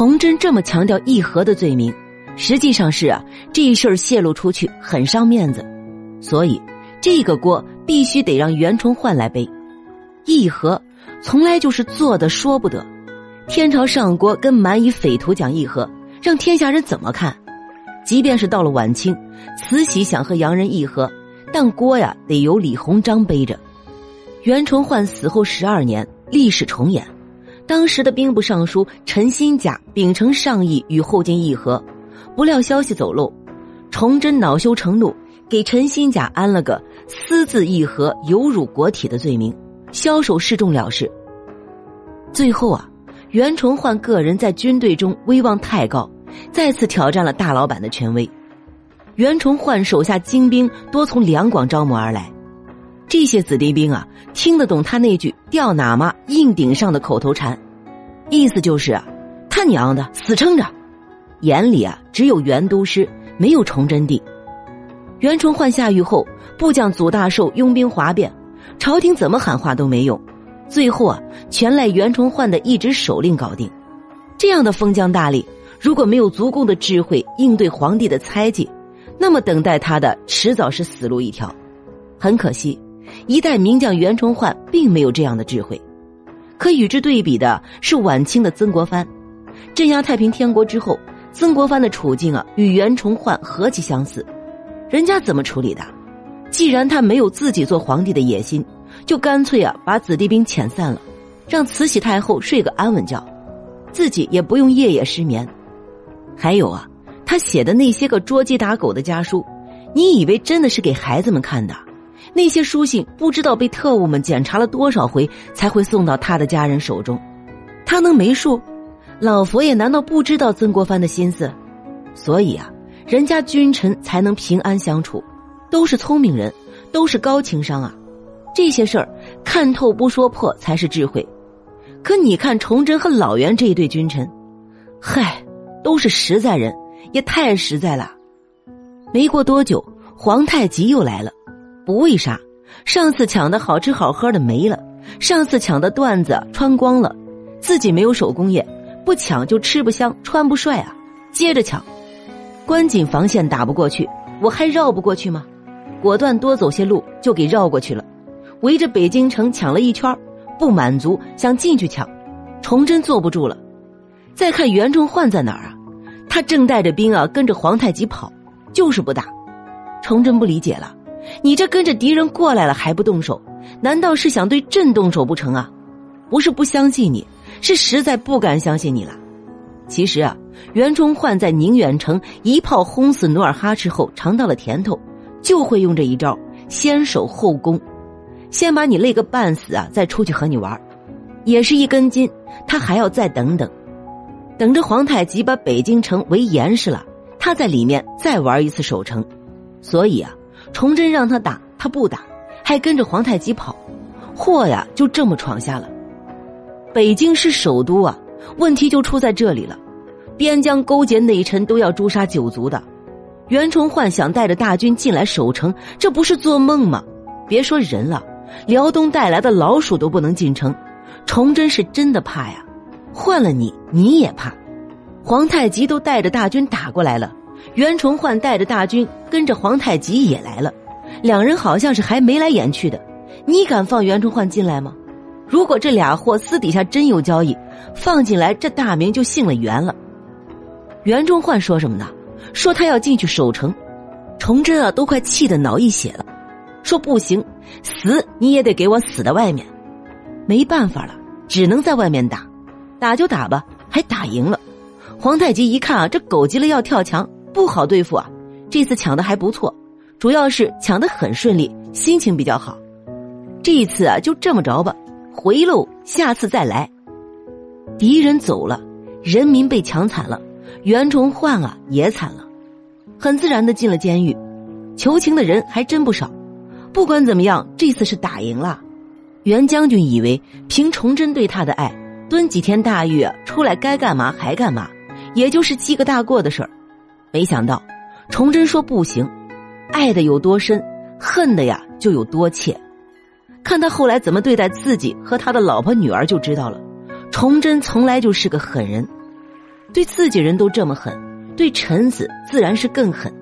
崇祯这么强调议和的罪名，实际上是啊，这事儿泄露出去很伤面子，所以这个锅必须得让袁崇焕来背。议和从来就是做的说不得，天朝上国跟蛮夷匪徒讲议和，让天下人怎么看？即便是到了晚清，慈禧想和洋人议和，但锅呀得由李鸿章背着。袁崇焕死后十二年，历史重演。当时的兵部尚书陈新甲秉承上意与后金议和，不料消息走漏，崇祯恼羞成怒，给陈新甲安了个私自议和、有辱国体的罪名，枭首示众了事。最后啊，袁崇焕个人在军队中威望太高，再次挑战了大老板的权威。袁崇焕手下精兵多从两广招募而来。这些子弟兵啊，听得懂他那句“掉哪嘛硬顶上的”口头禅，意思就是啊，他娘的死撑着，眼里啊只有袁都师，没有崇祯帝。袁崇焕下狱后，部将祖大寿拥兵哗变，朝廷怎么喊话都没用，最后啊，全赖袁崇焕的一纸手令搞定。这样的封疆大吏，如果没有足够的智慧应对皇帝的猜忌，那么等待他的迟早是死路一条。很可惜。一代名将袁崇焕并没有这样的智慧，可与之对比的是晚清的曾国藩，镇压太平天国之后，曾国藩的处境啊与袁崇焕何其相似，人家怎么处理的？既然他没有自己做皇帝的野心，就干脆啊把子弟兵遣散了，让慈禧太后睡个安稳觉，自己也不用夜夜失眠。还有啊，他写的那些个捉鸡打狗的家书，你以为真的是给孩子们看的？那些书信不知道被特务们检查了多少回，才会送到他的家人手中。他能没数？老佛爷难道不知道曾国藩的心思？所以啊，人家君臣才能平安相处，都是聪明人，都是高情商啊。这些事儿看透不说破才是智慧。可你看崇祯和老袁这一对君臣，嗨，都是实在人，也太实在了。没过多久，皇太极又来了。不为啥，上次抢的好吃好喝的没了，上次抢的缎子穿光了，自己没有手工业，不抢就吃不香穿不帅啊！接着抢，关锦防线打不过去，我还绕不过去吗？果断多走些路就给绕过去了，围着北京城抢了一圈，不满足想进去抢，崇祯坐不住了。再看袁崇焕在哪儿啊？他正带着兵啊跟着皇太极跑，就是不打。崇祯不理解了。你这跟着敌人过来了还不动手，难道是想对朕动手不成啊？不是不相信你，是实在不敢相信你了。其实啊，袁崇焕在宁远城一炮轰死努尔哈赤后尝到了甜头，就会用这一招，先守后攻，先把你累个半死啊，再出去和你玩，也是一根筋。他还要再等等，等着皇太极把北京城围严实了，他在里面再玩一次守城。所以啊。崇祯让他打，他不打，还跟着皇太极跑，祸呀就这么闯下了。北京是首都啊，问题就出在这里了。边疆勾结内臣，都要诛杀九族的。袁崇焕想带着大军进来守城，这不是做梦吗？别说人了，辽东带来的老鼠都不能进城。崇祯是真的怕呀，换了你你也怕。皇太极都带着大军打过来了。袁崇焕带着大军跟着皇太极也来了，两人好像是还眉来眼去的。你敢放袁崇焕进来吗？如果这俩货私底下真有交易，放进来这大明就姓了袁了。袁崇焕说什么呢？说他要进去守城。崇祯啊，都快气得脑溢血了，说不行，死你也得给我死在外面。没办法了，只能在外面打，打就打吧，还打赢了。皇太极一看啊，这狗急了要跳墙。不好对付啊！这次抢的还不错，主要是抢的很顺利，心情比较好。这一次啊，就这么着吧，回喽，下次再来。敌人走了，人民被抢惨了，袁崇焕啊也惨了，很自然的进了监狱。求情的人还真不少。不管怎么样，这次是打赢了。袁将军以为凭崇祯对他的爱，蹲几天大狱出来该干嘛还干嘛，也就是记个大过的事儿。没想到，崇祯说不行，爱的有多深，恨的呀就有多切。看他后来怎么对待自己和他的老婆女儿就知道了。崇祯从来就是个狠人。对自己人都这么狠，对臣子自然是更狠。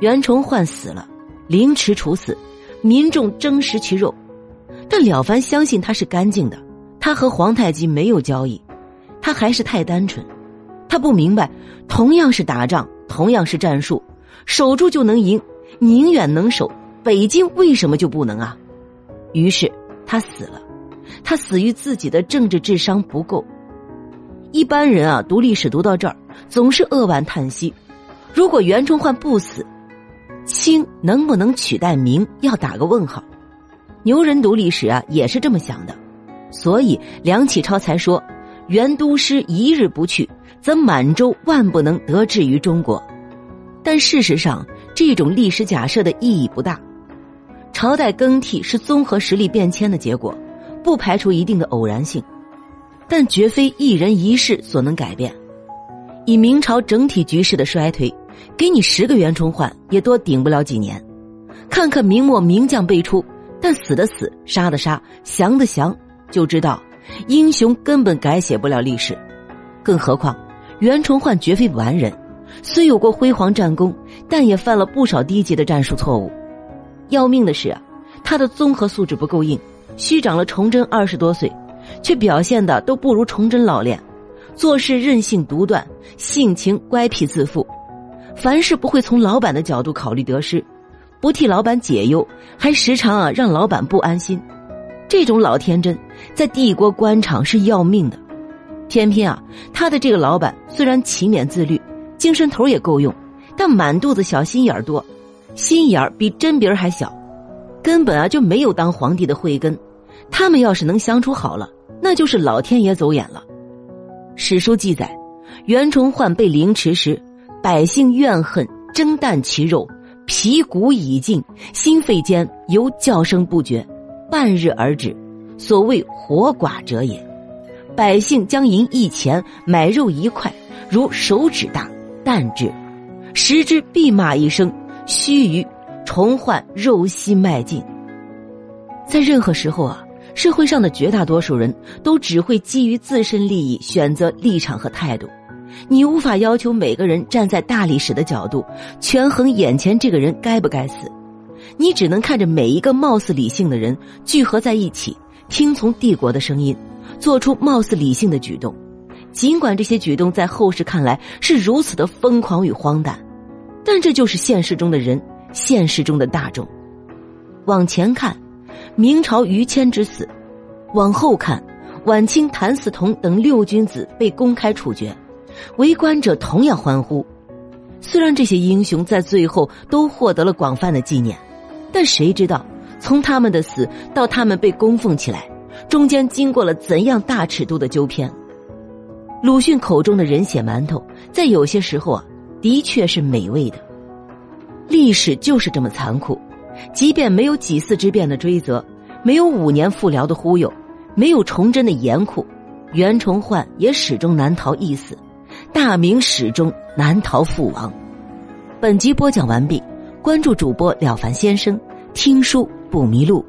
袁崇焕死了，凌迟处死，民众争食其肉，但了凡相信他是干净的，他和皇太极没有交易，他还是太单纯，他不明白，同样是打仗，同样是战术，守住就能赢，宁远能守，北京为什么就不能啊？于是他死了，他死于自己的政治智商不够。一般人啊，读历史读到这儿，总是扼腕叹息。如果袁崇焕不死，清能不能取代明，要打个问号。牛人读历史啊，也是这么想的。所以梁启超才说：“袁都师一日不去，则满洲万不能得志于中国。”但事实上，这种历史假设的意义不大。朝代更替是综合实力变迁的结果，不排除一定的偶然性。但绝非一人一事所能改变。以明朝整体局势的衰退，给你十个袁崇焕也多顶不了几年。看看明末名将辈出，但死的死，杀的杀，降的降，就知道英雄根本改写不了历史。更何况袁崇焕绝非完人，虽有过辉煌战功，但也犯了不少低级的战术错误。要命的是啊，他的综合素质不够硬，虚长了崇祯二十多岁。却表现的都不如崇祯老练，做事任性独断，性情乖僻自负，凡事不会从老板的角度考虑得失，不替老板解忧，还时常啊让老板不安心。这种老天真，在帝国官场是要命的。偏偏啊，他的这个老板虽然勤勉自律，精神头也够用，但满肚子小心眼儿多，心眼儿比针鼻儿还小，根本啊就没有当皇帝的慧根。他们要是能相处好了。那就是老天爷走眼了。史书记载，袁崇焕被凌迟时，百姓怨恨，争啖其肉，皮骨已尽，心肺间犹叫声不绝，半日而止，所谓活寡者也。百姓将银一钱买肉一块，如手指大，啖之，食之必骂一声，须臾，重焕肉息迈进。在任何时候啊。社会上的绝大多数人都只会基于自身利益选择立场和态度，你无法要求每个人站在大历史的角度权衡眼前这个人该不该死，你只能看着每一个貌似理性的人聚合在一起，听从帝国的声音，做出貌似理性的举动，尽管这些举动在后世看来是如此的疯狂与荒诞，但这就是现实中的人，现实中的大众。往前看。明朝于谦之死，往后看，晚清谭嗣同等六君子被公开处决，围观者同样欢呼。虽然这些英雄在最后都获得了广泛的纪念，但谁知道从他们的死到他们被供奉起来，中间经过了怎样大尺度的纠偏？鲁迅口中的人血馒头，在有些时候啊，的确是美味的。历史就是这么残酷。即便没有几次之变的追责，没有五年复辽的忽悠，没有崇祯的严酷，袁崇焕也始终难逃一死，大明始终难逃覆亡。本集播讲完毕，关注主播了凡先生，听书不迷路。